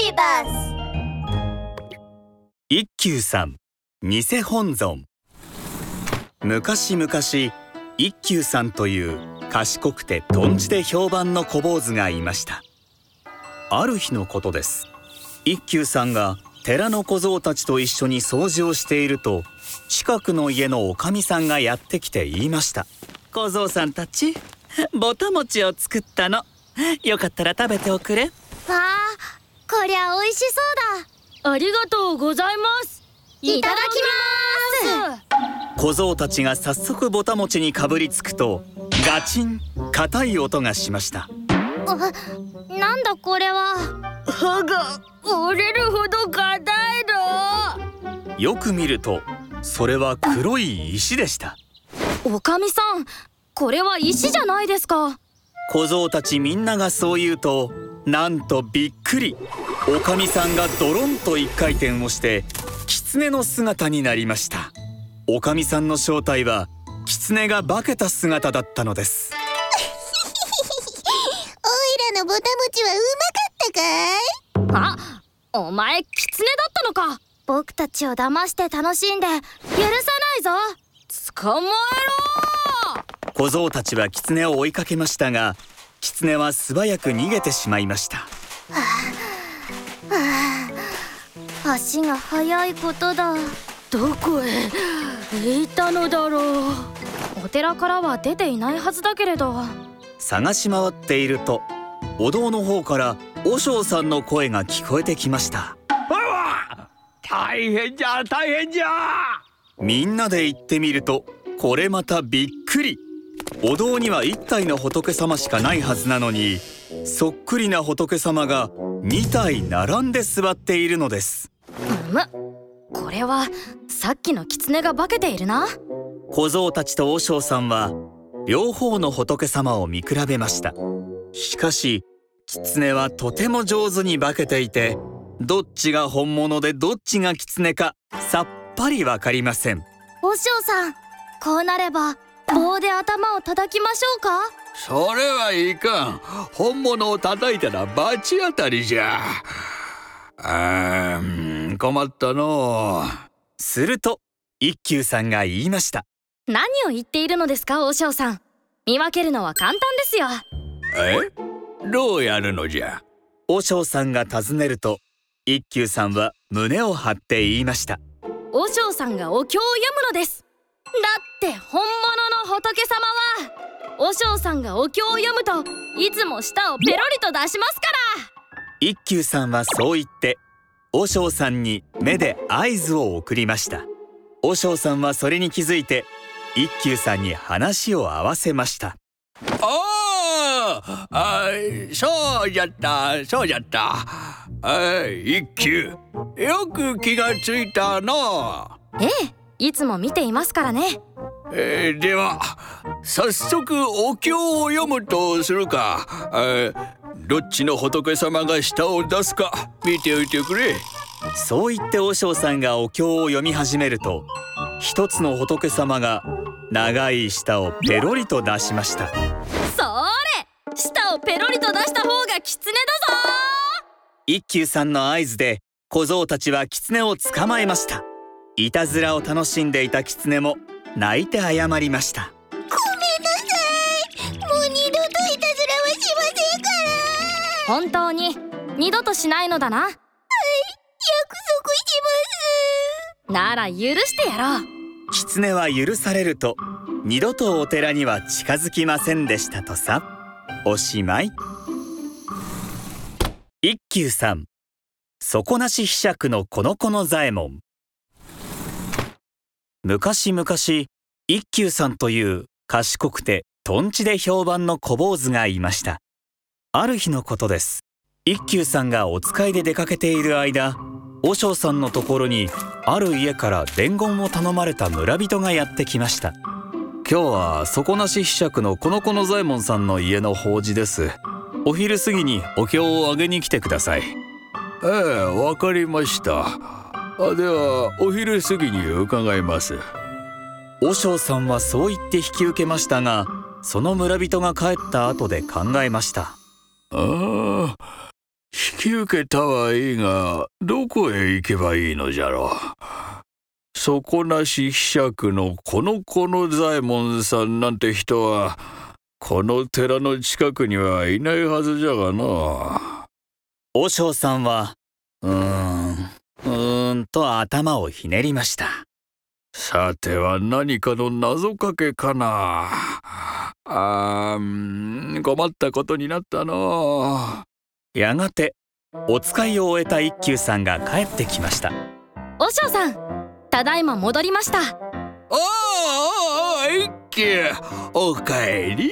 ビバス一休さん偽本尊。昔々一休さんという賢くてとんちで評判の小坊主がいました。ある日のことです。一休さんが寺の小僧たちと一緒に掃除をしていると近くの家のおかみさんがやってきて言いました。小僧さんたちぼた餅を作ったの。よかったら食べておくれ。わあこりゃ美味しそうだ。ありがとうございます。いただきます。小僧たちが早速ぼた餅にかぶりつくとガチン硬い音がしました。なんだこれは。歯が折れるほど硬いの。よく見るとそれは黒い石でした。おかみさんこれは石じゃないですか。小僧たちみんながそう言うとなんとびっくりおかみさんがドロンと一回転をして狐の姿になりました。おかみさんの正体は狐が化けた姿だったのです。おいらのぼたもちはうまかったかい？あお前狐だったのか。僕たちを騙して楽しんで許さないぞ。捕まえろ。小僧たちは狐を追いかけましたが狐は素早く逃げてしまいました、足が速いことだ。どこへ？行ったのだろう。お寺からは出ていないはずだけれど。探し回っているとお堂の方から和尚さんの声が聞こえてきました。大変じゃ大変じゃ。みんなで行ってみるとこれまたびっくり。お堂には1体の仏様しかないはずなのにそっくりな仏様が2体並んで座っているのですむ。これはさっきの狐が化けているな。小僧たちと和尚さんは両方の仏様を見比べました。しかし狐はとても上手に化けていてどっちが本物でどっちが狐かさっぱりわかりません。和尚さんこうなれば棒で頭を叩きましょうか？それはいか。ん本物を叩いたら罰当たりじゃ。あ困ったの。すると一休さんが言いました。何を言っているのですか和尚さん。見分けるのは簡単ですよ。え？どうやるのじゃ？和尚さんが尋ねると一休さんは胸を張って言いました。和尚さんがお経を読むのです。だって本物の仏様は。和尚さんがお経を読むといつも舌をペロリと出しますから。一休さんはそう言って和尚さんに目で合図を送りました。和尚さんはそれに気づいて一休さんに話を合わせました。ああそうじゃったそうじゃった。あ一休よく気がついたのええいつも見ていますからね、えー、では早速お経を読むとするか、えー、どっちの仏様が舌を出すか見ておいてくれ。そう言って和尚さんがお経を読み始めると一つの仏様が長い舌をペロリと出しました。それ舌をペロリと出した方が狐だぞ。一休さんの合図で小僧たちは狐を捕まえました。いたずらを楽しんでいた狐も泣いて謝りました本当に二度としないのだな。はい約束します。なら許してやろう。狐は許されると二度とお寺には近づきませんでしたとさ。おしまい。一休さん。底なし柄杓のこのこの左衛門。昔々一休さんという賢くてとんちで評判の小坊主がいましたある日のことです。一休さんがお使いで出かけている間和尚さんのところにある家から伝言を頼まれた村人がやってきました。今日は底なし柄杓のこのこの左衛門さんの家の法事です。お昼過ぎにお経をあげに来てください。ええわかりました。あではお昼過ぎに伺います。和尚さんはそう言って引き受けましたがその村人が帰った後で考えましたああき受けたはいいがどこへ行けばいいのじゃろう。底なしひしゃくのこの子の左衛門さんなんて人はこの寺の近くにはいないはずじゃがな和尚さんはうーんうーんと頭をひねりました。さては何かの謎かけかなあー困ったことになったの。やがてお使いを終えた一休さんが帰ってきました。和尚さんただいま戻りました。おおお一休。おかえり。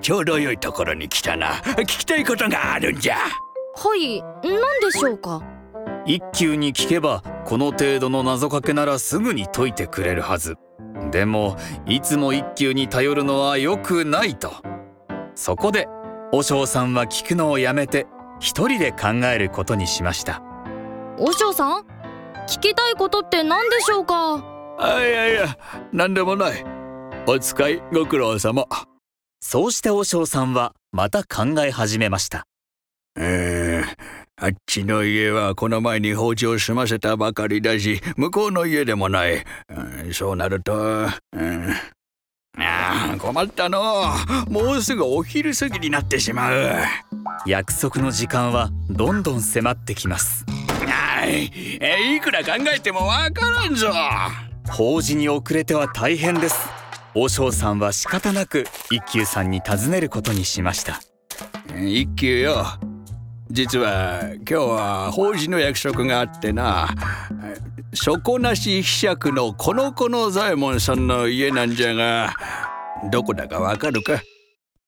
ちょうど良いところに来たな。聞きたいことがあるんじゃ。はい何でしょうか？一休に聞けばこの程度の謎かけならすぐに解いてくれるはずでもいつも一休に頼るのは良くないと。そこで和尚さんは聞くのをやめて一人で考えることにしました。和尚さん？聞きたいことって何でしょうか？あいやいや何でもない。お使いご苦労様。そうして和尚さんはまた考え始めました。えー、あっちの家はこの前に放置を済ませたばかりだし向こうの家でもない、うんそうなると、うん、ああ困ったの。もうすぐお昼過ぎになってしまう。約束の時間はどんどん迫ってきます。はい。えいくら考えてもわからんぞ。法事に遅れては大変です。和尚さんは仕方なく一休さんに尋ねることにしました。一休よ実は今日は法事の約束があってな底なしひしゃくのこの子の左衛門さんの家なんじゃがどこだかわかるか？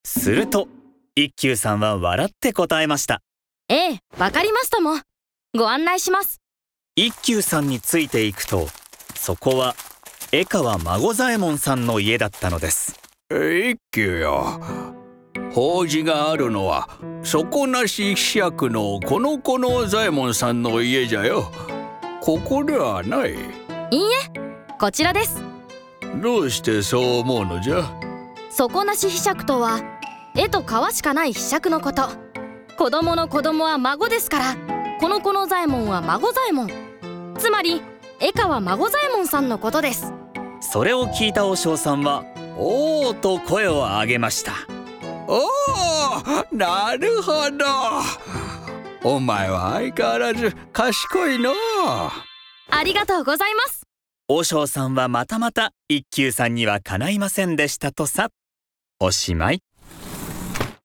すると一休さんは笑って答えました。ええわかりましたもん。ご案内します。一休さんについていくとそこは江川孫左衛門さんの家だったのです。一休よ法事があるのは底なしひしゃくのこの子の左衛門さんの家じゃよ。ここではない。いいえこちらです。どうしてそう思うのじゃ？底なしひしゃくとは絵と皮しかないひしゃくのこと。子供の子供は孫ですからこの子の左衛門は孫左衛門。つまり江川孫左衛門さんのことです。それを聞いた和尚さんは「おお!」と声を上げましたおおなるほど。お前は相変わらず賢いの。ありがとうございます。和尚さんはまたまた一休さんにはかないませんでしたとさ。おしまい